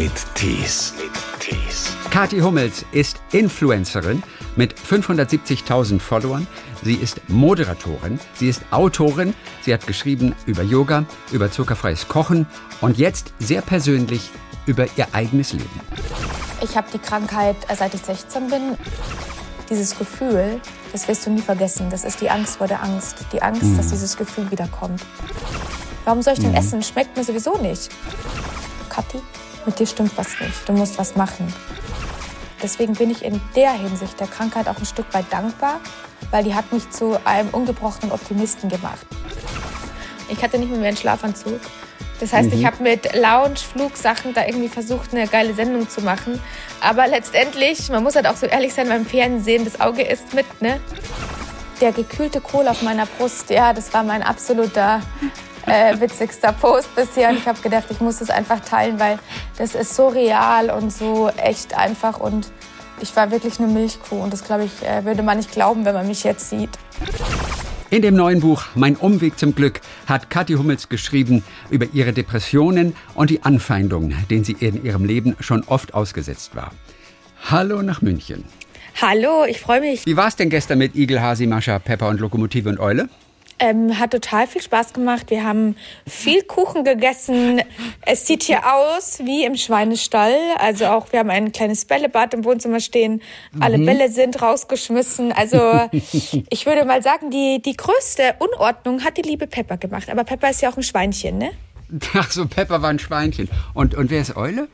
mit Tees. Kathi Hummels ist Influencerin mit 570.000 Followern. Sie ist Moderatorin, sie ist Autorin, sie hat geschrieben über Yoga, über zuckerfreies Kochen und jetzt sehr persönlich über ihr eigenes Leben. Ich habe die Krankheit, äh, seit ich 16 bin. Dieses Gefühl, das wirst du nie vergessen. Das ist die Angst vor der Angst. Die Angst, dass dieses Gefühl wiederkommt. Warum soll ich denn essen? Schmeckt mir sowieso nicht. Kathi, mit dir stimmt was nicht. Du musst was machen. Deswegen bin ich in der Hinsicht der Krankheit auch ein Stück weit dankbar, weil die hat mich zu einem ungebrochenen Optimisten gemacht. Ich hatte nicht mehr einen Schlafanzug. Das heißt, ich habe mit Lounge, Flugsachen da irgendwie versucht, eine geile Sendung zu machen. Aber letztendlich, man muss halt auch so ehrlich sein beim Fernsehen, das Auge ist mit, ne? Der gekühlte Kohl auf meiner Brust, ja, das war mein absoluter äh, witzigster Post bisher. Und ich habe gedacht, ich muss das einfach teilen, weil das ist so real und so echt einfach. Und ich war wirklich eine Milchkuh. Und das, glaube ich, äh, würde man nicht glauben, wenn man mich jetzt sieht. In dem neuen Buch Mein Umweg zum Glück hat Kathi Hummels geschrieben über ihre Depressionen und die Anfeindungen, denen sie in ihrem Leben schon oft ausgesetzt war. Hallo nach München. Hallo, ich freue mich. Wie war es denn gestern mit Igel, Hasi, Mascha, Pepper und Lokomotive und Eule? Ähm, hat total viel Spaß gemacht. Wir haben viel Kuchen gegessen. Es sieht hier aus wie im Schweinestall. Also auch, wir haben ein kleines Bällebad im Wohnzimmer stehen. Alle Bälle sind rausgeschmissen. Also ich würde mal sagen, die, die größte Unordnung hat die liebe Pepper gemacht. Aber Pepper ist ja auch ein Schweinchen, ne? Ach so, Pepper war ein Schweinchen. Und, und wer ist Eule?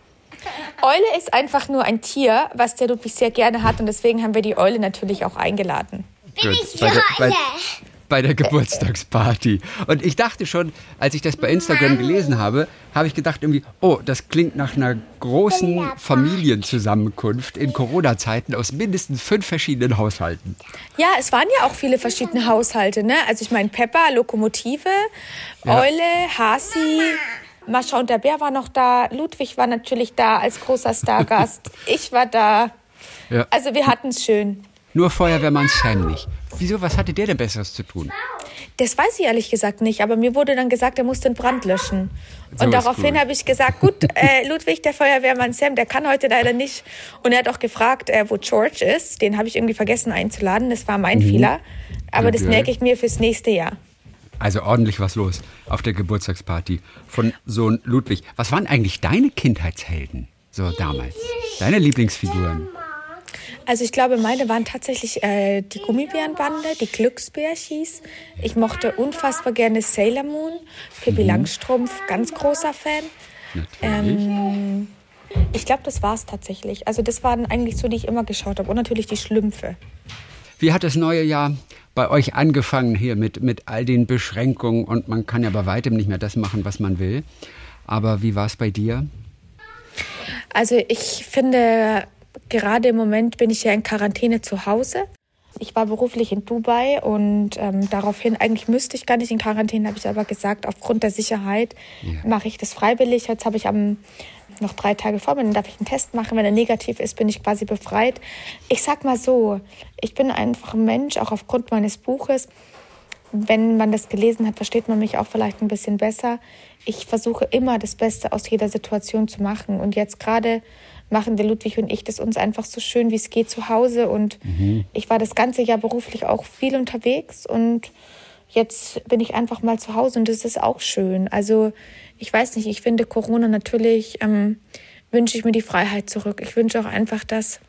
Eule ist einfach nur ein Tier, was der Ludwig sehr gerne hat. Und deswegen haben wir die Eule natürlich auch eingeladen. Bin ich bei, der, bei, der Geburtstagsparty. Und ich dachte schon, als ich das bei Instagram gelesen habe, habe ich gedacht irgendwie, oh, das klingt nach einer großen Familienzusammenkunft in Corona-Zeiten aus mindestens fünf verschiedenen Haushalten. Ja, es waren ja auch viele verschiedene Haushalte, ne? Also ich meine Pepper, Lokomotive, Ja. Eule, Hasi, Mascha und der Bär war noch da, Ludwig war natürlich da als großer Stargast, ich war da. Ja. Also wir hatten es schön. Nur Feuerwehrmann Sam nicht. Wieso, was hatte der denn Besseres zu tun? Das weiß ich ehrlich gesagt nicht, aber mir wurde dann gesagt, er muss den Brand löschen. So und daraufhin cool. habe ich gesagt, gut, äh, Ludwig, der Feuerwehrmann Sam, der kann heute leider nicht. Und er hat auch gefragt, äh, wo George ist. Den habe ich irgendwie vergessen einzuladen. Das war mein Fehler. Aber das Okay. merke ich mir fürs nächste Jahr. Also ordentlich was los auf der Geburtstagsparty von Sohn Ludwig. Was waren eigentlich deine Kindheitshelden so damals? Deine Lieblingsfiguren? Also ich glaube, meine waren tatsächlich äh, die Gummibärenbande, die Glücksbärchis. Ich mochte unfassbar gerne Sailor Moon, Pippi Langstrumpf, ganz großer Fan. Natürlich. Ähm, ich glaube, das war's tatsächlich. Also das waren eigentlich so, die ich immer geschaut habe. Und natürlich die Schlümpfe. Wie hat das neue Jahr bei euch angefangen hier mit, mit all den Beschränkungen und man kann ja bei weitem nicht mehr das machen, was man will. Aber wie war es bei dir? Also ich finde, gerade im Moment bin ich ja in Quarantäne zu Hause. Ich war beruflich in Dubai und ähm, daraufhin, eigentlich müsste ich gar nicht in Quarantäne, habe ich aber gesagt, aufgrund der Sicherheit Ja. mache ich das freiwillig. Jetzt habe ich am noch drei Tage vor mir, dann darf ich einen Test machen. Wenn er negativ ist, bin ich quasi befreit. Ich sag mal so, ich bin einfach ein Mensch, auch aufgrund meines Buches. Wenn man das gelesen hat, versteht man mich auch vielleicht ein bisschen besser. Ich versuche immer das Beste aus jeder Situation zu machen. Und jetzt gerade machen der Ludwig und ich das uns einfach so schön, wie es geht zu Hause. Und ich war das ganze Jahr beruflich auch viel unterwegs und jetzt bin ich einfach mal zu Hause und das ist auch schön. Also ich weiß nicht, ich finde Corona natürlich, ähm, wünsche ich mir die Freiheit zurück. Ich wünsche auch einfach, dass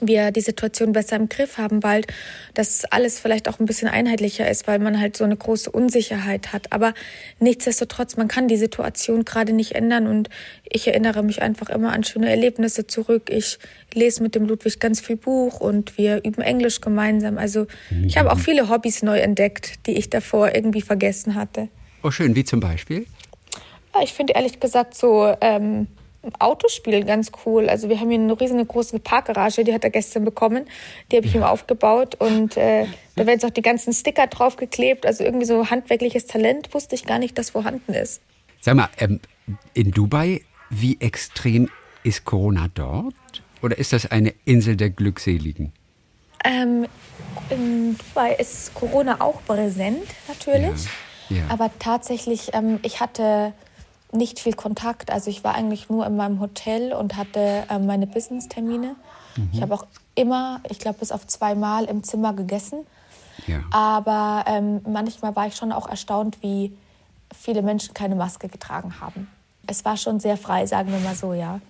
wir die Situation besser im Griff haben bald, dass alles vielleicht auch ein bisschen einheitlicher ist, weil man halt so eine große Unsicherheit hat. Aber nichtsdestotrotz, man kann die Situation gerade nicht ändern und ich erinnere mich einfach immer an schöne Erlebnisse zurück. Ich lese mit dem Ludwig ganz viel Buch und wir üben Englisch gemeinsam. Also ich habe auch viele Hobbys neu entdeckt, die ich davor irgendwie vergessen hatte. Oh, schön, wie zum Beispiel? Ja, ich finde ehrlich gesagt so ähm, Autospielen ganz cool. Also wir haben hier eine riesengroße Parkgarage, die hat er gestern bekommen. Die habe ich ihm aufgebaut und äh, da werden jetzt auch die ganzen Sticker draufgeklebt. Also irgendwie so handwerkliches Talent wusste ich gar nicht, dass vorhanden ist. Sag mal, ähm, in Dubai, wie extrem ist Corona dort? Oder ist das eine Insel der Glückseligen? Ähm, in Dubai ist Corona auch präsent, natürlich. Ja, ja. Aber tatsächlich, ähm, ich hatte nicht viel Kontakt. Also ich war eigentlich nur in meinem Hotel und hatte äh, meine Business-Termine. Mhm. Ich habe auch immer, ich glaube, bis auf zweimal im Zimmer gegessen. Ja. Aber ähm, manchmal war ich schon auch erstaunt, wie viele Menschen keine Maske getragen haben. Es war schon sehr frei, sagen wir mal so, ja.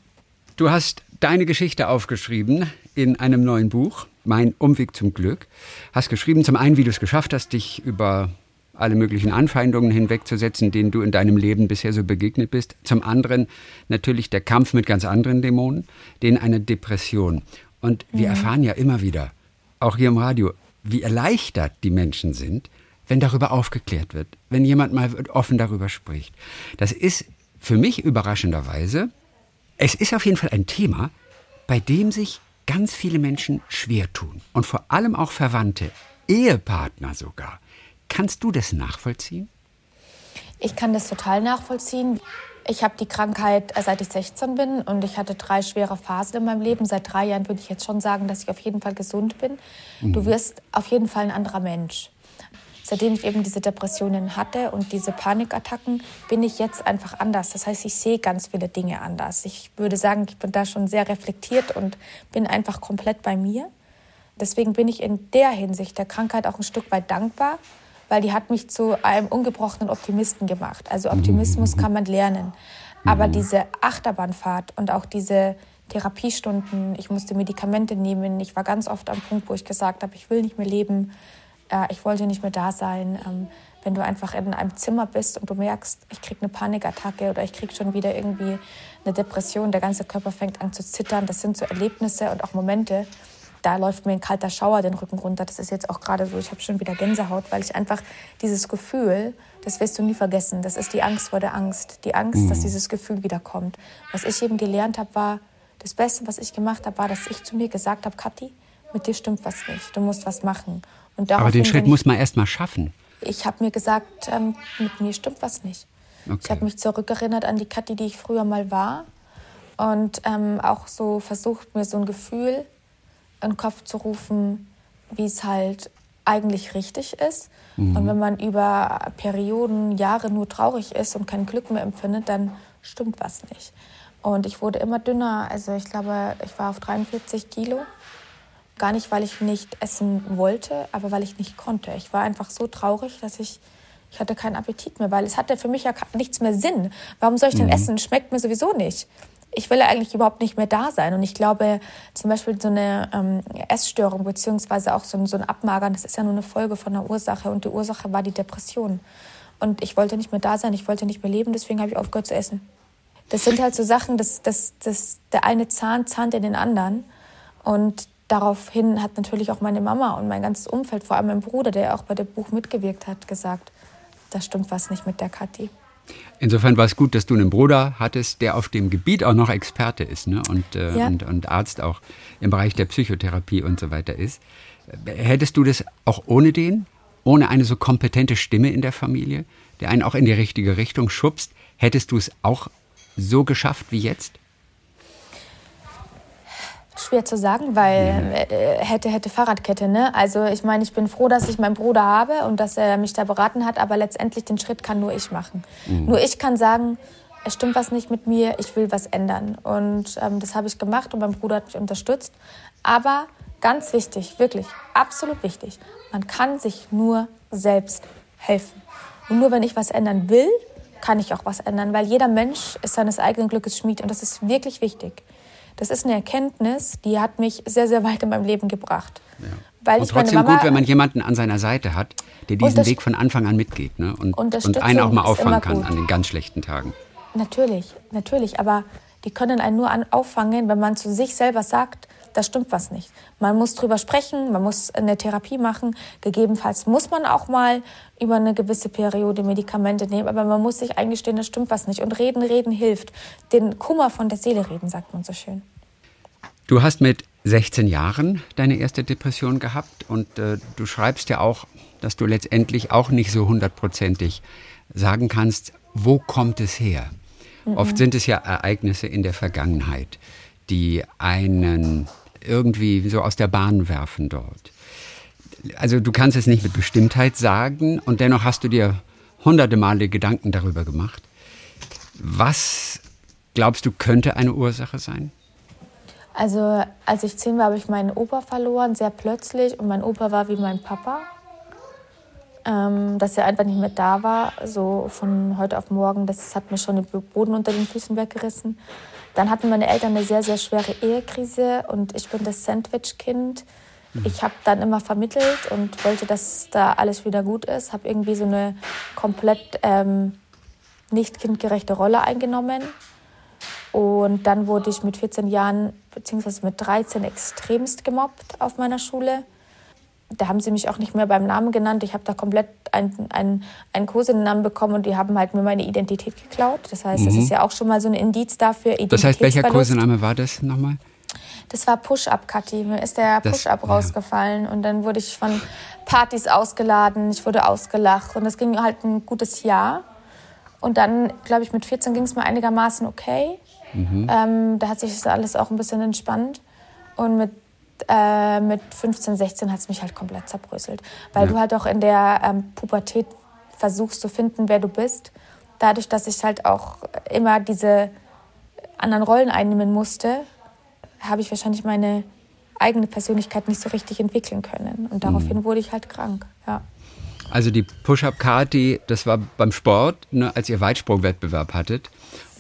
Du hast deine Geschichte aufgeschrieben in einem neuen Buch, Mein Umweg zum Glück. Hast geschrieben, zum einen, wie du es geschafft hast, dich über alle möglichen Anfeindungen hinwegzusetzen, denen du in deinem Leben bisher so begegnet bist. Zum anderen natürlich der Kampf mit ganz anderen Dämonen, denen eine Depression. Und wir mhm. erfahren ja immer wieder, auch hier im Radio, wie erleichtert die Menschen sind, wenn darüber aufgeklärt wird, wenn jemand mal offen darüber spricht. Das ist für mich überraschenderweise, es ist auf jeden Fall ein Thema, bei dem sich ganz viele Menschen schwer tun und vor allem auch Verwandte, Ehepartner sogar. Kannst du das nachvollziehen? Ich kann das total nachvollziehen. Ich habe die Krankheit äh, seit ich 16 bin und ich hatte drei schwere Phasen in meinem Leben. Seit drei Jahren würde ich jetzt schon sagen, dass ich auf jeden Fall gesund bin. Mhm. Du wirst auf jeden Fall ein anderer Mensch. Seitdem ich eben diese Depressionen hatte und diese Panikattacken, bin ich jetzt einfach anders. Das heißt, ich sehe ganz viele Dinge anders. Ich würde sagen, ich bin da schon sehr reflektiert und bin einfach komplett bei mir. Deswegen bin ich in der Hinsicht der Krankheit auch ein Stück weit dankbar, weil die hat mich zu einem ungebrochenen Optimisten gemacht. Also Optimismus kann man lernen. Aber mhm. diese Achterbahnfahrt und auch diese Therapiestunden, ich musste Medikamente nehmen, ich war ganz oft am Punkt, wo ich gesagt habe, ich will nicht mehr leben, äh, ich wollte nicht mehr da sein. Ähm, wenn du einfach in einem Zimmer bist und du merkst, ich kriege eine Panikattacke oder ich kriege schon wieder irgendwie eine Depression, der ganze Körper fängt an zu zittern, das sind so Erlebnisse und auch Momente, da läuft mir ein kalter Schauer den Rücken runter. Das ist jetzt auch gerade so, ich habe schon wieder Gänsehaut, weil ich einfach dieses Gefühl, das wirst du nie vergessen, das ist die Angst vor der Angst. Die Angst, mhm. dass dieses Gefühl wiederkommt. Was ich eben gelernt habe, war, das Beste, was ich gemacht habe, war, dass ich zu mir gesagt habe, Kathi, mit dir stimmt was nicht, du musst was machen. Aber den Schritt ich, muss man erst mal schaffen. Ich habe mir gesagt, ähm, mit mir stimmt was nicht. Okay. Ich habe mich zurückerinnert an die Kathi, die ich früher mal war und ähm, auch so versucht, mir so ein Gefühl in den Kopf zu rufen, wie es halt eigentlich richtig ist. Mhm. Und wenn man über Perioden, Jahre nur traurig ist und kein Glück mehr empfindet, dann stimmt was nicht. Und ich wurde immer dünner. Also ich glaube, ich war auf 43 Kilo. Gar nicht, weil ich nicht essen wollte, aber weil ich nicht konnte. Ich war einfach so traurig, dass ich, ich hatte keinen Appetit mehr, weil es hatte für mich ja nichts mehr Sinn. Warum soll ich denn mhm. essen? Schmeckt mir sowieso nicht ich will eigentlich überhaupt nicht mehr da sein. Und ich glaube, zum Beispiel so eine ähm, Essstörung beziehungsweise auch so ein, so ein Abmagern, das ist ja nur eine Folge von der Ursache. Und die Ursache war die Depression. Und ich wollte nicht mehr da sein, ich wollte nicht mehr leben, deswegen habe ich aufgehört zu essen. Das sind halt so Sachen, dass das, das, der eine Zahn zahnt in den anderen. Und daraufhin hat natürlich auch meine Mama und mein ganzes Umfeld, vor allem mein Bruder, der auch bei dem Buch mitgewirkt hat, gesagt, da stimmt was nicht mit der Kathi. Insofern war es gut, dass du einen Bruder hattest, der auf dem Gebiet auch noch Experte ist ne? und, äh, ja. und, und Arzt auch im Bereich der Psychotherapie und so weiter ist. Hättest du das auch ohne den, ohne eine so kompetente Stimme in der Familie, der einen auch in die richtige Richtung schubst, hättest du es auch so geschafft wie jetzt? Schwer zu sagen, weil äh, hätte, hätte Fahrradkette. Ne? Also ich meine, ich bin froh, dass ich meinen Bruder habe und dass er mich da beraten hat, aber letztendlich den Schritt kann nur ich machen. Mhm. Nur ich kann sagen, es stimmt was nicht mit mir, ich will was ändern. Und ähm, das habe ich gemacht und mein Bruder hat mich unterstützt. Aber ganz wichtig, wirklich, absolut wichtig, man kann sich nur selbst helfen. Und nur wenn ich was ändern will, kann ich auch was ändern, weil jeder Mensch ist seines eigenen Glückes Schmied und das ist wirklich wichtig. Das ist eine Erkenntnis, die hat mich sehr, sehr weit in meinem Leben gebracht. Ja. Weil und trotzdem gut, wenn man jemanden an seiner Seite hat, der diesen Weg von Anfang an mitgeht ne? und, und einen auch mal auffangen kann an den ganz schlechten Tagen. Natürlich, natürlich. Aber die können einen nur auffangen, wenn man zu sich selber sagt, da stimmt was nicht. Man muss drüber sprechen, man muss eine Therapie machen. Gegebenenfalls muss man auch mal über eine gewisse Periode Medikamente nehmen, aber man muss sich eingestehen, da stimmt was nicht. Und reden, reden hilft. Den Kummer von der Seele reden, sagt man so schön. Du hast mit 16 Jahren deine erste Depression gehabt und äh, du schreibst ja auch, dass du letztendlich auch nicht so hundertprozentig sagen kannst, wo kommt es her? Mhm. Oft sind es ja Ereignisse in der Vergangenheit, die einen irgendwie so aus der Bahn werfen dort. Also du kannst es nicht mit Bestimmtheit sagen und dennoch hast du dir hunderte Male Gedanken darüber gemacht. Was glaubst du könnte eine Ursache sein? Also als ich zehn war, habe ich meinen Opa verloren, sehr plötzlich. Und mein Opa war wie mein Papa. Ähm, dass er einfach nicht mehr da war, so von heute auf morgen, das hat mir schon den Boden unter den Füßen weggerissen. Dann hatten meine Eltern eine sehr, sehr schwere Ehekrise und ich bin das Sandwich-Kind. Mhm. Ich habe dann immer vermittelt und wollte, dass da alles wieder gut ist. Habe irgendwie so eine komplett ähm, nicht kindgerechte Rolle eingenommen. Und dann wurde ich mit 14 Jahren, beziehungsweise mit 13, extremst gemobbt auf meiner Schule. Da haben sie mich auch nicht mehr beim Namen genannt. Ich habe da komplett einen, einen, einen Kosenamen bekommen und die haben halt mir meine Identität geklaut. Das heißt, mhm. das ist ja auch schon mal so ein Indiz dafür. Das heißt, welcher Kosename war das nochmal? Das war Push-Up, Kathi. Mir ist der Push-Up rausgefallen und dann wurde ich von Partys ausgeladen, ich wurde ausgelacht und das ging halt ein gutes Jahr. Und dann, glaube ich, mit 14 ging es mir einigermaßen okay. Mhm. Ähm, da hat sich das alles auch ein bisschen entspannt. Und mit, äh, mit 15, 16 hat es mich halt komplett zerbröselt. Weil ja. du halt auch in der ähm, Pubertät versuchst zu finden, wer du bist. Dadurch, dass ich halt auch immer diese anderen Rollen einnehmen musste, habe ich wahrscheinlich meine eigene Persönlichkeit nicht so richtig entwickeln können. Und daraufhin mhm. wurde ich halt krank. Ja. Also die Push-Up-Kati, das war beim Sport, ne, als ihr Weitsprungwettbewerb hattet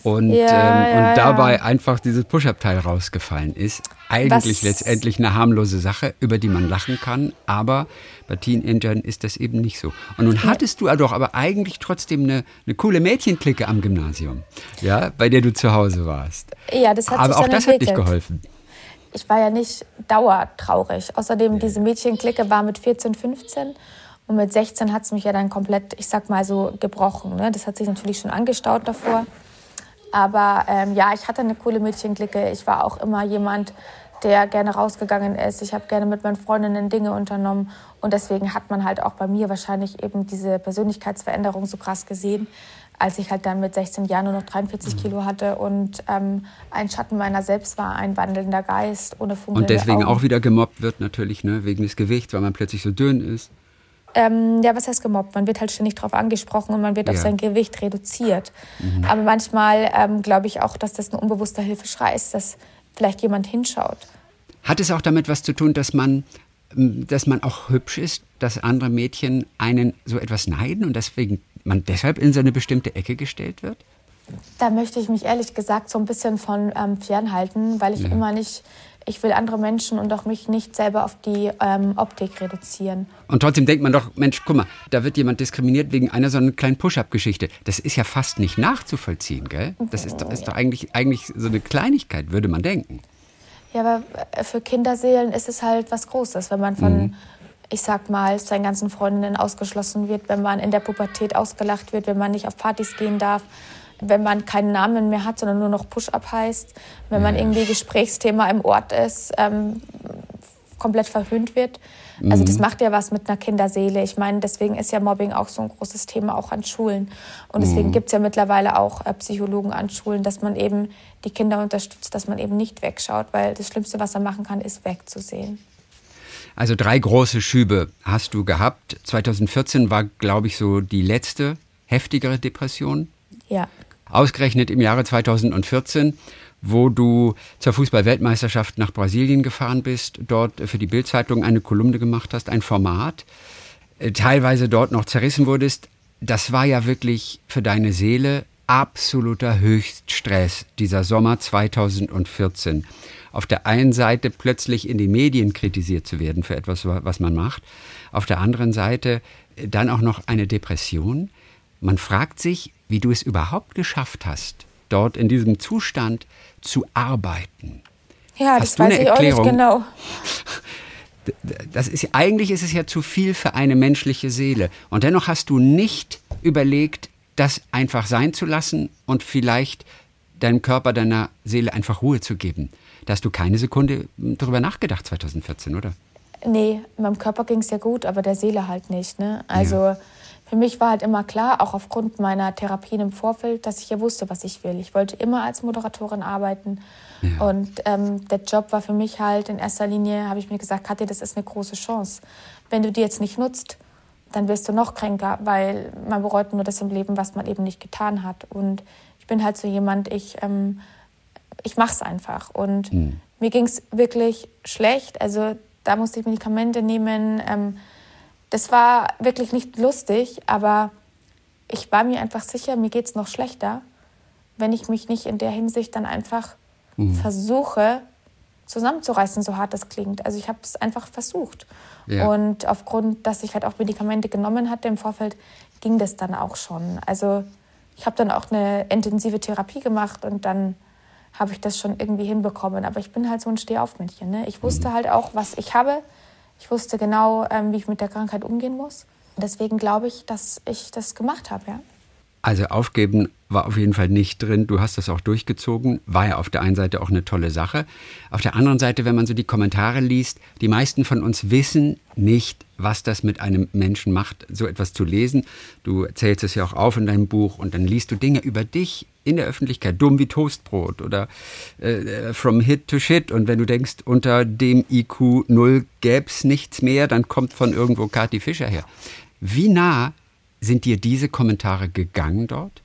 und, ja, ähm, ja, und dabei ja. einfach dieses Push-Up-Teil rausgefallen ist. Eigentlich Was? letztendlich eine harmlose Sache, über die man lachen kann, aber bei Teenagern ist das eben nicht so. Und nun hattest du doch aber eigentlich trotzdem eine, eine coole Mädchenklicke am Gymnasium, ja, bei der du zu Hause warst. Ja, das hat aber sich auch das entwickelt. hat dich geholfen. Ich war ja nicht dauertraurig. Außerdem, diese Mädchenklicke war mit 14, 15 und mit 16 hat es mich ja dann komplett, ich sag mal so, gebrochen. Ne? Das hat sich natürlich schon angestaut davor. Aber ähm, ja, ich hatte eine coole Mädchenklicke. Ich war auch immer jemand, der gerne rausgegangen ist. Ich habe gerne mit meinen Freundinnen Dinge unternommen. Und deswegen hat man halt auch bei mir wahrscheinlich eben diese Persönlichkeitsveränderung so krass gesehen, als ich halt dann mit 16 Jahren nur noch 43 mhm. Kilo hatte und ähm, ein Schatten meiner selbst war, ein wandelnder Geist ohne funkelnde Und deswegen Augen. auch wieder gemobbt wird natürlich, ne? wegen des Gewichts, weil man plötzlich so dünn ist. Ähm, ja, was heißt gemobbt? Man wird halt ständig darauf angesprochen und man wird ja. auf sein Gewicht reduziert. Mhm. Aber manchmal ähm, glaube ich auch, dass das ein unbewusster Hilfeschrei ist, dass vielleicht jemand hinschaut. Hat es auch damit was zu tun, dass man, dass man auch hübsch ist, dass andere Mädchen einen so etwas neiden und deswegen man deshalb in so eine bestimmte Ecke gestellt wird? Da möchte ich mich ehrlich gesagt so ein bisschen von ähm, fernhalten, weil ich ja. immer nicht ich will andere Menschen und auch mich nicht selber auf die ähm, Optik reduzieren. Und trotzdem denkt man doch, Mensch, guck mal, da wird jemand diskriminiert wegen einer so einer kleinen Push-Up-Geschichte. Das ist ja fast nicht nachzuvollziehen, gell? Das ist, doch, ist doch eigentlich, eigentlich so eine Kleinigkeit, würde man denken. Ja, aber äh, für Kinderseelen ist es halt was Großes, wenn man von, mhm. ich sag mal, seinen ganzen Freundinnen ausgeschlossen wird, wenn man in der Pubertät ausgelacht wird, wenn man nicht auf Partys gehen darf wenn man keinen Namen mehr hat, sondern nur noch Push-Up heißt, wenn man irgendwie Gesprächsthema im Ort ist, ähm, komplett verhöhnt wird. Also das mhm. macht ja was mit einer Kinderseele. Ich meine, deswegen ist ja Mobbing auch so ein großes Thema, auch an Schulen. Und deswegen mhm. gibt es ja mittlerweile auch äh, Psychologen an Schulen, dass man eben die Kinder unterstützt, dass man eben nicht wegschaut, weil das Schlimmste, was er machen kann, ist wegzusehen. Also drei große Schübe hast du gehabt. 2014 war, glaube ich, so die letzte heftigere Depression. Ja. Ausgerechnet im Jahre 2014, wo du zur Fußball-Weltmeisterschaft nach Brasilien gefahren bist, dort für die Bildzeitung eine Kolumne gemacht hast, ein Format, äh, teilweise dort noch zerrissen wurdest. Das war ja wirklich für deine Seele absoluter Höchststress, dieser Sommer 2014. Auf der einen Seite plötzlich in den Medien kritisiert zu werden für etwas, was man macht. Auf der anderen Seite äh, dann auch noch eine Depression. Man fragt sich, wie du es überhaupt geschafft hast, dort in diesem Zustand zu arbeiten. Ja, hast das weiß ich Erklärung? auch nicht genau. Das ist, eigentlich ist es ja zu viel für eine menschliche Seele. Und dennoch hast du nicht überlegt, das einfach sein zu lassen und vielleicht deinem Körper, deiner Seele einfach Ruhe zu geben. Da hast du keine Sekunde darüber nachgedacht 2014, oder? Nee, meinem Körper ging es ja gut, aber der Seele halt nicht. Ne? Also ja für mich war halt immer klar, auch aufgrund meiner Therapien im Vorfeld, dass ich ja wusste, was ich will. Ich wollte immer als Moderatorin arbeiten. Ja. Und ähm, der Job war für mich halt in erster Linie, habe ich mir gesagt, Katja, das ist eine große Chance. Wenn du die jetzt nicht nutzt, dann wirst du noch kränker, weil man bereut nur das im Leben, was man eben nicht getan hat. Und bin halt so jemand, ich, ähm, ich mache es einfach. Und mhm. mir ging es wirklich schlecht. Also da musste ich Medikamente nehmen. Ähm, das war wirklich nicht lustig, aber ich war mir einfach sicher, mir geht es noch schlechter, wenn ich mich nicht in der Hinsicht dann einfach mhm. versuche zusammenzureißen, so hart das klingt. Also ich habe es einfach versucht. Ja. Und aufgrund, dass ich halt auch Medikamente genommen hatte im Vorfeld, ging das dann auch schon. Also ich habe dann auch eine intensive Therapie gemacht und dann habe ich das schon irgendwie hinbekommen. Aber ich bin halt so ein Stehaufmännchen. Ne? Ich wusste mhm. halt auch, was ich habe. Ich wusste genau, ähm, wie ich mit der Krankheit umgehen muss. Deswegen glaube ich, dass ich das gemacht habe. Ja. Also aufgeben war auf jeden Fall nicht drin. Du hast das auch durchgezogen. War ja auf der einen Seite auch eine tolle Sache. Auf der anderen Seite, wenn man so die Kommentare liest, die meisten von uns wissen nicht, was das mit einem Menschen macht, so etwas zu lesen. Du zählst es ja auch auf in deinem Buch und dann liest du Dinge über dich in der Öffentlichkeit, dumm wie Toastbrot oder äh, from hit to shit. Und wenn du denkst, unter dem IQ 0 gäbe es nichts mehr, dann kommt von irgendwo Kati Fischer her. Wie nah sind dir diese Kommentare gegangen dort?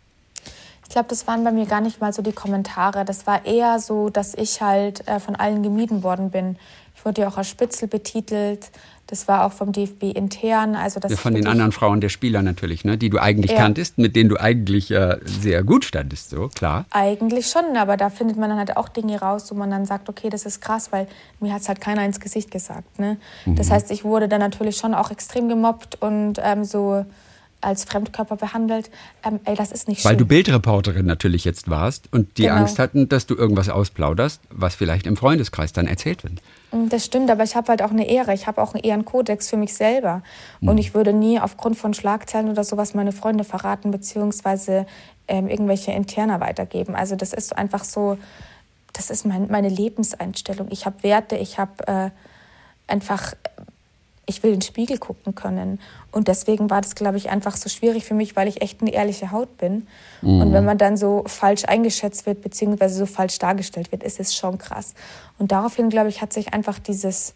Ich glaube, das waren bei mir gar nicht mal so die Kommentare. Das war eher so, dass ich halt äh, von allen gemieden worden bin. Ich wurde ja auch als Spitzel betitelt. Das war auch vom DFB intern. Also das ja, von den anderen Frauen der Spieler natürlich, ne? die du eigentlich ja. kanntest, mit denen du eigentlich äh, sehr gut standest, so klar. Eigentlich schon, aber da findet man dann halt auch Dinge raus, wo man dann sagt, okay, das ist krass, weil mir hat es halt keiner ins Gesicht gesagt. Ne? Mhm. Das heißt, ich wurde dann natürlich schon auch extrem gemobbt und ähm, so als Fremdkörper behandelt. Ähm, ey, das ist nicht schön. Weil du Bildreporterin natürlich jetzt warst und die genau. Angst hatten, dass du irgendwas ausplauderst, was vielleicht im Freundeskreis dann erzählt wird. Mm, das stimmt, aber ich habe halt auch eine Ehre. Ich habe auch einen Ehrenkodex für mich selber. Mhm. Und ich würde nie aufgrund von Schlagzeilen oder sowas meine Freunde verraten, beziehungsweise ähm, irgendwelche Interner weitergeben. Also das ist einfach so, das ist mein, meine Lebenseinstellung. Ich habe Werte, ich habe äh, einfach ich will in den Spiegel gucken können. Und deswegen war das, glaube ich, einfach so schwierig für mich, weil ich echt eine ehrliche Haut bin. Mhm. Und wenn man dann so falsch eingeschätzt wird, beziehungsweise so falsch dargestellt wird, ist es schon krass. Und daraufhin, glaube ich, hat sich einfach dieses,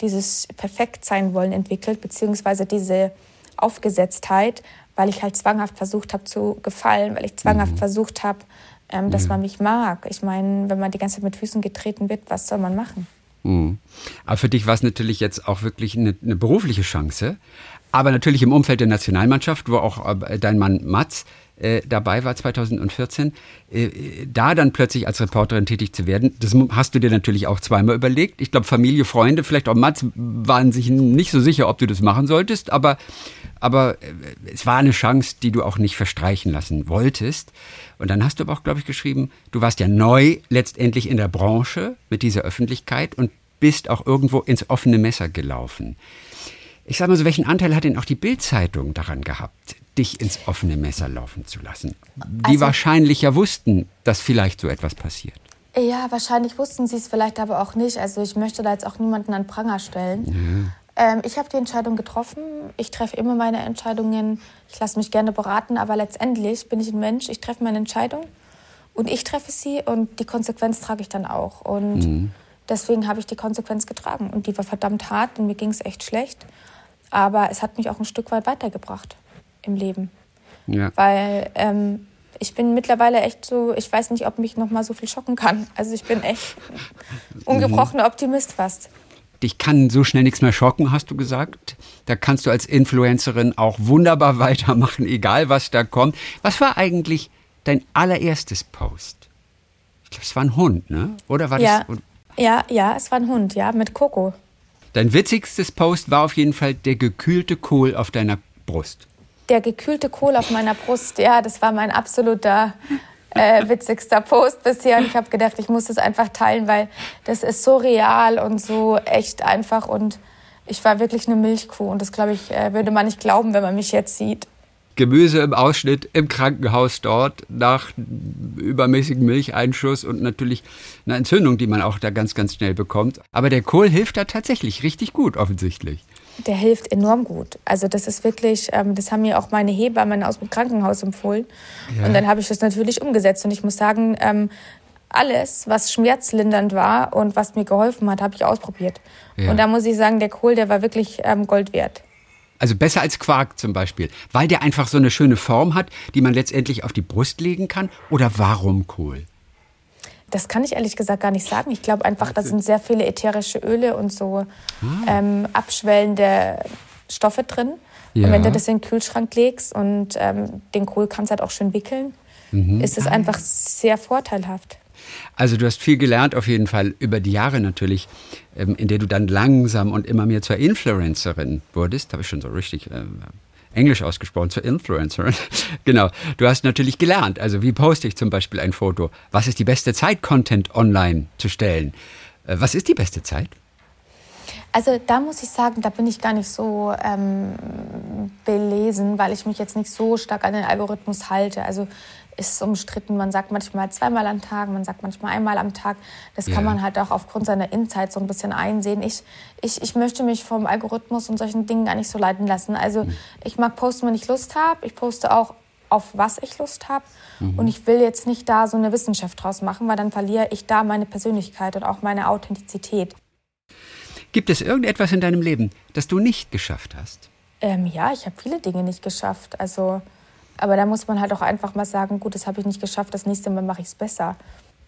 dieses Perfektsein wollen entwickelt, beziehungsweise diese Aufgesetztheit, weil ich halt zwanghaft versucht habe zu gefallen, weil ich zwanghaft mhm. versucht habe, ähm, dass mhm. man mich mag. Ich meine, wenn man die ganze Zeit mit Füßen getreten wird, was soll man machen? Mhm. Aber für dich war es natürlich jetzt auch wirklich eine, eine, berufliche Chance. Aber natürlich im Umfeld der Nationalmannschaft, wo auch äh, dein Mann Mats äh, dabei war 2014, äh, da dann plötzlich als Reporterin tätig zu werden, das hast du dir natürlich auch zweimal überlegt. Ich glaube, Familie, Freunde, vielleicht auch Mats waren sich nicht so sicher, ob du das machen solltest, aber, aber äh, es war eine Chance, die du auch nicht verstreichen lassen wolltest. Und dann hast du aber auch, glaube ich, geschrieben, du warst ja neu letztendlich in der Branche mit dieser Öffentlichkeit und bist auch irgendwo ins offene Messer gelaufen. Ich sage mal so, welchen Anteil hat denn auch die Bildzeitung daran gehabt, dich ins offene Messer laufen zu lassen? Die also, wahrscheinlich ja wussten, dass vielleicht so etwas passiert. Ja, wahrscheinlich wussten sie es vielleicht aber auch nicht. Also ich möchte da jetzt auch niemanden an Pranger stellen. Ja. Ähm, ich habe die Entscheidung getroffen. Ich treffe immer meine Entscheidungen. Ich lasse mich gerne beraten, aber letztendlich bin ich ein Mensch. Ich treffe meine Entscheidung und ich treffe sie und die Konsequenz trage ich dann auch. Und mhm. deswegen habe ich die Konsequenz getragen und die war verdammt hart und mir ging es echt schlecht. Aber es hat mich auch ein Stück weit weitergebracht im Leben. Ja. Weil ähm, ich bin mittlerweile echt so, ich weiß nicht, ob mich noch mal so viel schocken kann. Also ich bin echt ungebrochener Optimist fast. Dich kann so schnell nichts mehr schocken, hast du gesagt. Da kannst du als Influencerin auch wunderbar weitermachen, egal was da kommt. Was war eigentlich dein allererstes Post? Ich glaube, es war ein Hund, ne? Oder war ja. das? Ja, ja, es war ein Hund, ja, mit Coco. Dein witzigstes Post war auf jeden Fall der gekühlte Kohl auf deiner Brust. Der gekühlte Kohl auf meiner Brust, ja, das war mein absoluter äh, witzigster Post bisher. Und ich habe gedacht, ich muss das einfach teilen, weil das ist so real und so echt einfach. Und ich war wirklich eine Milchkuh. Und das, glaube ich, äh, würde man nicht glauben, wenn man mich jetzt sieht. Gemüse im Ausschnitt im Krankenhaus dort nach übermäßigem Milcheinschuss und natürlich eine Entzündung, die man auch da ganz, ganz schnell bekommt. Aber der Kohl hilft da tatsächlich richtig gut, offensichtlich. Der hilft enorm gut. Also das ist wirklich, ähm, das haben mir auch meine Hebammen aus dem Krankenhaus empfohlen. Ja. Und dann habe ich das natürlich umgesetzt. Und ich muss sagen, ähm, alles, was schmerzlindernd war und was mir geholfen hat, habe ich ausprobiert. Ja. Und da muss ich sagen, der Kohl, der war wirklich ähm, Gold wert. Also besser als Quark zum Beispiel, weil der einfach so eine schöne Form hat, die man letztendlich auf die Brust legen kann? Oder warum Kohl? Das kann ich ehrlich gesagt gar nicht sagen. Ich glaube einfach, da sind sehr viele ätherische Öle und so ah. ähm, abschwellende Stoffe drin. Ja. Und wenn du das in den Kühlschrank legst und ähm, den Kohl kannst du halt auch schön wickeln, mhm. ist es einfach sehr vorteilhaft. Also du hast viel gelernt auf jeden Fall über die Jahre natürlich, ähm, in der du dann langsam und immer mehr zur Influencerin wurdest. Habe ich schon so richtig äh, Englisch ausgesprochen, zur Influencerin. genau. Du hast natürlich gelernt. Also, wie poste ich zum Beispiel ein Foto? Was ist die beste Zeit, Content online zu stellen? Äh, was ist die beste Zeit? Also da muss ich sagen, da bin ich gar nicht so ähm, belesen, weil ich mich jetzt nicht so stark an den Algorithmus halte. Also ist umstritten. Man sagt manchmal zweimal am Tag, man sagt manchmal einmal am Tag. Das yeah. kann man halt auch aufgrund seiner Insights so ein bisschen einsehen. Ich, ich, ich möchte mich vom Algorithmus und solchen Dingen gar nicht so leiten lassen. Also mhm. ich mag posten, wenn ich Lust habe. Ich poste auch auf was ich Lust habe. Mhm. Und ich will jetzt nicht da so eine Wissenschaft draus machen, weil dann verliere ich da meine Persönlichkeit und auch meine Authentizität. Gibt es irgendetwas in deinem Leben, das du nicht geschafft hast? Ähm, ja, ich habe viele Dinge nicht geschafft. Also aber da muss man halt auch einfach mal sagen, gut, das habe ich nicht geschafft, das nächste Mal mache ich es besser.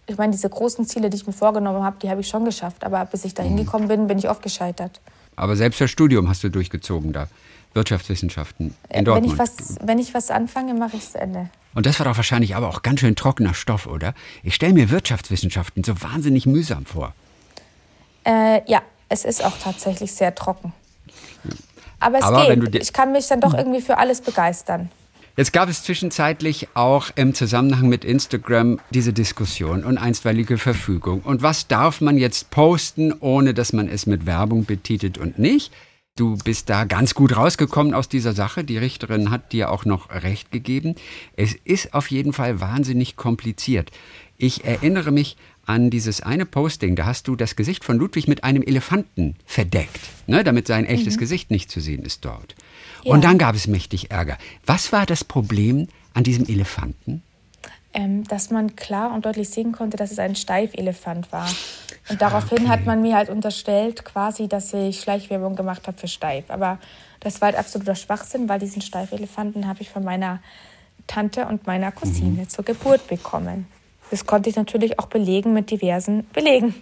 Ich meine, diese großen Ziele, die ich mir vorgenommen habe, die habe ich schon geschafft. Aber bis ich da mhm. hingekommen bin, bin ich oft gescheitert. Aber selbst das Studium hast du durchgezogen da. Wirtschaftswissenschaften in Dortmund. Wenn ich was, wenn ich was anfange, mache ich es Ende. Und das war doch wahrscheinlich aber auch ganz schön trockener Stoff, oder? Ich stelle mir Wirtschaftswissenschaften so wahnsinnig mühsam vor. Äh, ja, es ist auch tatsächlich sehr trocken. Aber es aber geht. ich kann mich dann doch irgendwie für alles begeistern. Jetzt gab es zwischenzeitlich auch im Zusammenhang mit Instagram diese Diskussion und einstweilige Verfügung. Und was darf man jetzt posten, ohne dass man es mit Werbung betitelt und nicht? Du bist da ganz gut rausgekommen aus dieser Sache. Die Richterin hat dir auch noch recht gegeben. Es ist auf jeden Fall wahnsinnig kompliziert. Ich erinnere mich an dieses eine Posting, da hast du das Gesicht von Ludwig mit einem Elefanten verdeckt, ne, damit sein echtes mhm. Gesicht nicht zu sehen ist dort. Und dann gab es mächtig Ärger. Was war das Problem an diesem Elefanten? Ähm, dass man klar und deutlich sehen konnte, dass es ein Steifelefant war. Und daraufhin okay. hat man mir halt unterstellt, quasi, dass ich Schleichwerbung gemacht habe für Steif. Aber das war halt absoluter Schwachsinn, weil diesen Steifelefanten habe ich von meiner Tante und meiner Cousine mhm. zur Geburt bekommen. Das konnte ich natürlich auch belegen mit diversen Belegen.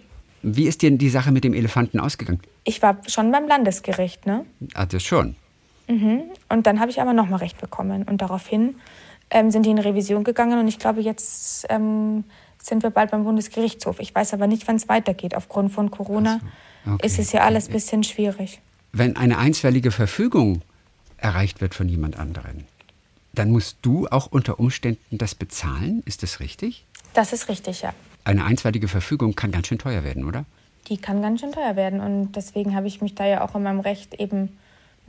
Wie ist dir die Sache mit dem Elefanten ausgegangen? Ich war schon beim Landesgericht, ne? Ah, das schon. Mhm. Und dann habe ich aber nochmal Recht bekommen. Und daraufhin ähm, sind die in Revision gegangen und ich glaube, jetzt ähm, sind wir bald beim Bundesgerichtshof. Ich weiß aber nicht, wann es weitergeht. Aufgrund von Corona so. okay. ist es ja alles ein bisschen schwierig. Wenn eine einstweilige Verfügung erreicht wird von jemand anderen, dann musst du auch unter Umständen das bezahlen. Ist das richtig? Das ist richtig, ja. Eine einstweilige Verfügung kann ganz schön teuer werden, oder? Die kann ganz schön teuer werden. Und deswegen habe ich mich da ja auch in meinem Recht eben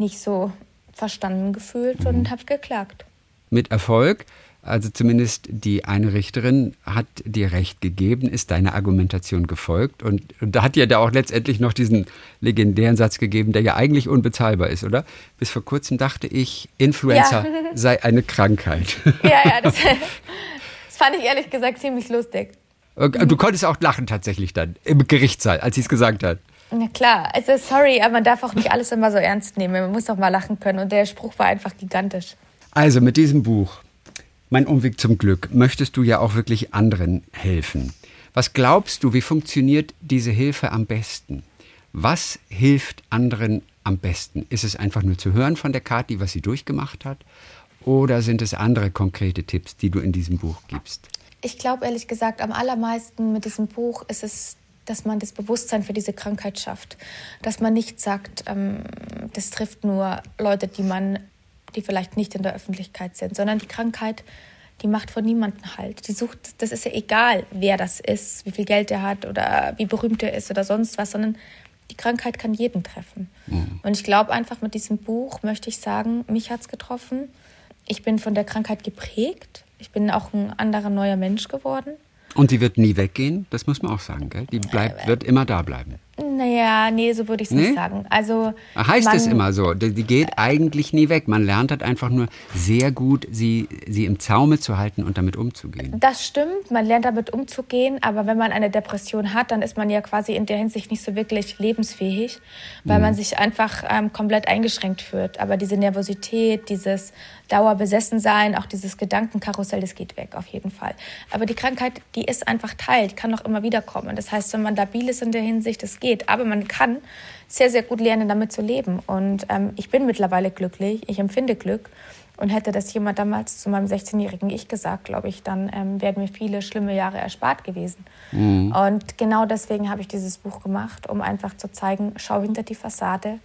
nicht so verstanden gefühlt mhm. und habe geklagt. Mit Erfolg? Also zumindest die eine Richterin hat dir recht gegeben, ist deine Argumentation gefolgt und, und da hat dir da auch letztendlich noch diesen legendären Satz gegeben, der ja eigentlich unbezahlbar ist, oder? Bis vor kurzem dachte ich, Influencer ja. sei eine Krankheit. Ja, ja, das, das fand ich ehrlich gesagt ziemlich lustig. Du konntest auch lachen tatsächlich dann im Gerichtssaal, als sie es gesagt hat. Na klar, also sorry, aber man darf auch nicht alles immer so ernst nehmen. Man muss auch mal lachen können und der Spruch war einfach gigantisch. Also mit diesem Buch, Mein Umweg zum Glück, möchtest du ja auch wirklich anderen helfen. Was glaubst du, wie funktioniert diese Hilfe am besten? Was hilft anderen am besten? Ist es einfach nur zu hören von der Kathi, was sie durchgemacht hat? Oder sind es andere konkrete Tipps, die du in diesem Buch gibst? Ich glaube ehrlich gesagt, am allermeisten mit diesem Buch ist es dass man das Bewusstsein für diese Krankheit schafft. Dass man nicht sagt, ähm, das trifft nur Leute, die man, die vielleicht nicht in der Öffentlichkeit sind, sondern die Krankheit, die macht von niemandem halt. Die sucht, das ist ja egal, wer das ist, wie viel Geld er hat oder wie berühmt er ist oder sonst was, sondern die Krankheit kann jeden treffen. Mhm. Und ich glaube einfach, mit diesem Buch möchte ich sagen, mich hat es getroffen. Ich bin von der Krankheit geprägt. Ich bin auch ein anderer neuer Mensch geworden. Und sie wird nie weggehen, das muss man auch sagen, gell? Die bleibt, wird immer da bleiben. Naja, nee, so würde ich es nee? nicht sagen. Also heißt man, es immer so. Die geht eigentlich nie weg. Man lernt halt einfach nur sehr gut, sie, sie im Zaume zu halten und damit umzugehen. Das stimmt, man lernt damit umzugehen, aber wenn man eine Depression hat, dann ist man ja quasi in der Hinsicht nicht so wirklich lebensfähig, weil mhm. man sich einfach ähm, komplett eingeschränkt fühlt. Aber diese Nervosität, dieses Dauerbesessensein, auch dieses Gedankenkarussell, das geht weg auf jeden Fall. Aber die Krankheit, die ist einfach Teil, die kann auch immer wieder kommen. Das heißt, wenn man labil ist in der Hinsicht, das geht. Aber man kann sehr, sehr gut lernen, damit zu leben. Und ähm, ich bin mittlerweile glücklich, ich empfinde Glück. Und hätte das jemand damals zu meinem 16-jährigen Ich gesagt, glaube ich, dann ähm, wären mir viele schlimme Jahre erspart gewesen. Mhm. Und genau deswegen habe ich dieses Buch gemacht, um einfach zu zeigen, schau hinter die Fassade,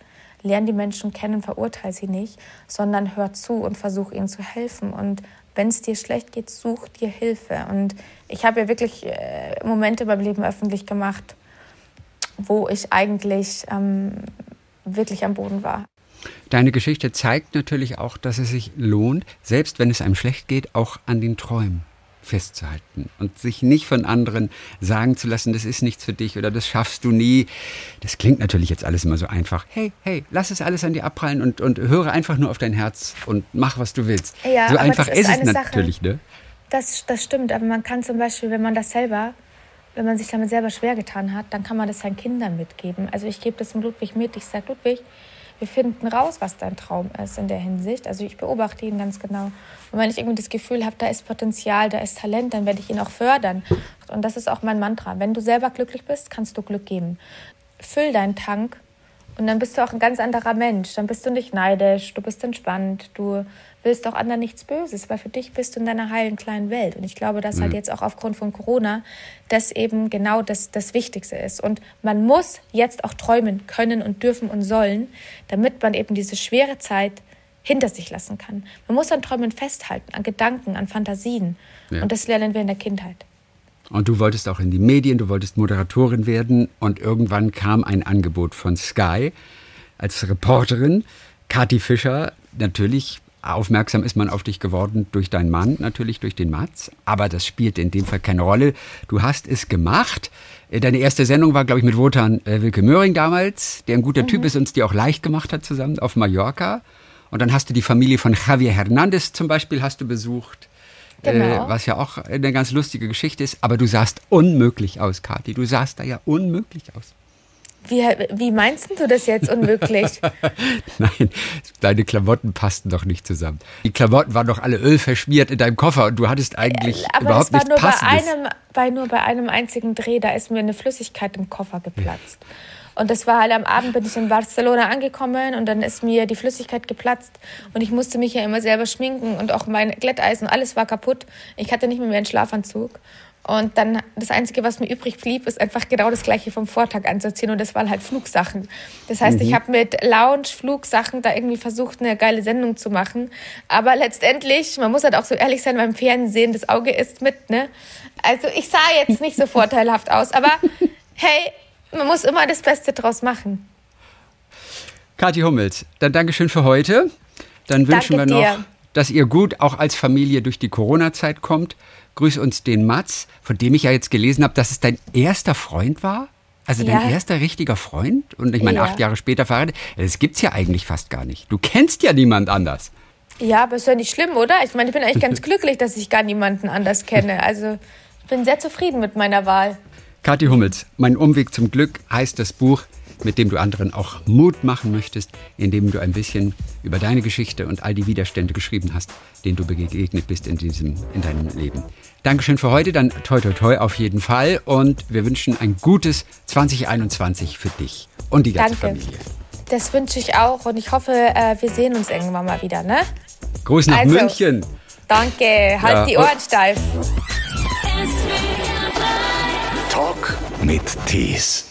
lern die Menschen kennen, verurteile sie nicht, sondern hör zu und versuch ihnen zu helfen. Und wenn es dir schlecht geht, such dir Hilfe. Und ich habe ja wirklich äh, Momente beim Leben öffentlich gemacht, wo ich eigentlich ähm, wirklich am Boden war. Deine Geschichte zeigt natürlich auch, dass es sich lohnt, selbst wenn es einem schlecht geht, auch an den Träumen festzuhalten und sich nicht von anderen sagen zu lassen, das ist nichts für dich oder das schaffst du nie. Das klingt natürlich jetzt alles immer so einfach. Hey, hey, lass es alles an dir abprallen und, und höre einfach nur auf dein Herz und mach, was du willst. Ja, so einfach ist, ist es natürlich, ne? Das, das stimmt, aber man kann zum Beispiel, wenn man das selber, wenn man sich damit selber schwer getan hat, dann kann man das seinen Kindern mitgeben. Also ich gebe das dem Ludwig mit, ich sage, Ludwig, wir finden raus, was dein Traum ist in der Hinsicht. Also ich beobachte ihn ganz genau. Und wenn ich irgendwie das Gefühl habe, da ist Potenzial, da ist Talent, dann werde ich ihn auch fördern. Und das ist auch mein Mantra. Wenn du selber glücklich bist, kannst du Glück geben. Füll deinen Tank und dann bist du auch ein ganz anderer Mensch. Dann bist du nicht neidisch, du bist entspannt, du willst auch anderen nichts Böses, weil für dich bist du in deiner heilen kleinen Welt. Und ich glaube, dass halt mhm. halt jetzt auch aufgrund von Corona das eben genau das, das Wichtigste ist. Und man muss jetzt auch träumen können und dürfen und sollen, damit man eben diese schwere Zeit hinter sich lassen kann. Man muss an Träumen festhalten, an Gedanken, an Fantasien. Ja. Und das lernen wir in der Kindheit. Und du wolltest auch in die Medien, du wolltest Moderatorin werden und irgendwann kam ein Angebot von Sky als Reporterin. Kathi Fischer, natürlich Aufmerksam ist man auf dich geworden durch deinen Mann, natürlich durch den Mats, aber das spielt in dem Fall keine Rolle. Du hast es gemacht. Äh, deine erste Sendung war, glaube ich, mit Wotan äh, Wilke Möhring damals, der ein guter mhm. Typ ist und es dir auch leicht gemacht hat zusammen auf Mallorca. Und dann hast du die Familie von Javier Hernandez zum Beispiel hast du besucht. Äh, genau. Äh, was ja auch eine ganz lustige Geschichte ist. Aber du sahst unmöglich aus, Kathi. Du sahst da ja unmöglich aus. Wie, wie meinst du das jetzt unmöglich? Nein, deine Klamotten passten doch nicht zusammen. Die Klamotten waren doch alle ölverschmiert in deinem Koffer und du hattest eigentlich äh, überhaupt nichts Passendes. Aber nur bei nur bei einem einzigen Dreh, da ist mir eine Flüssigkeit im Koffer geplatzt. Ja. Und das war halt am Abend, bin ich in Barcelona angekommen und dann ist mir die Flüssigkeit geplatzt und ich musste mich ja immer selber schminken und auch mein Glätteisen, alles war kaputt. Ich hatte nicht mehr, mehr einen Schlafanzug. Und dann das Einzige, was mir übrig blieb, ist einfach genau das Gleiche vom Vortag anzuziehen. Und das waren halt Flugsachen. Das heißt, mhm. ich habe mit Lounge-Flugsachen da irgendwie versucht, eine geile Sendung zu machen. Aber letztendlich, man muss halt auch so ehrlich sein, beim Fernsehen, das Auge ist mit, ne? Also ich sah jetzt nicht so vorteilhaft aus. Aber hey, man muss immer das Beste draus machen. Kathi Hummels, dann Dankeschön für heute. Dann wünschen Danke wir noch, dir. dass ihr gut auch als Familie durch die Corona-Zeit kommt. Grüß uns den Mats, von dem ich ja jetzt gelesen habe, dass es dein erster Freund war. Also dein ja. erster richtiger Freund und ich meine, ja. acht Jahre später verheiratet. Das gibt es ja eigentlich fast gar nicht. Du kennst ja niemand anders. Ja, aber ist ja nicht schlimm, oder? Ich meine, ich bin eigentlich ganz glücklich, dass ich gar niemanden anders kenne. Also ich bin sehr zufrieden mit meiner Wahl. Kathi Hummels, mein Umweg zum Glück heißt das Buch, mit dem du anderen auch Mut machen möchtest, indem du ein bisschen über deine Geschichte und all die Widerstände geschrieben hast, denen du begegnet bist in, diesem, in deinem Leben. Dankeschön für heute, dann toi toi toi auf jeden Fall und wir wünschen ein gutes 2021 für dich und die ganze Danke. Familie. Das wünsche ich auch und ich hoffe, äh, wir sehen uns irgendwann mal wieder, ne? Gruß nach also, München. Danke, halt ja, die Ohren steif. Mit Tees.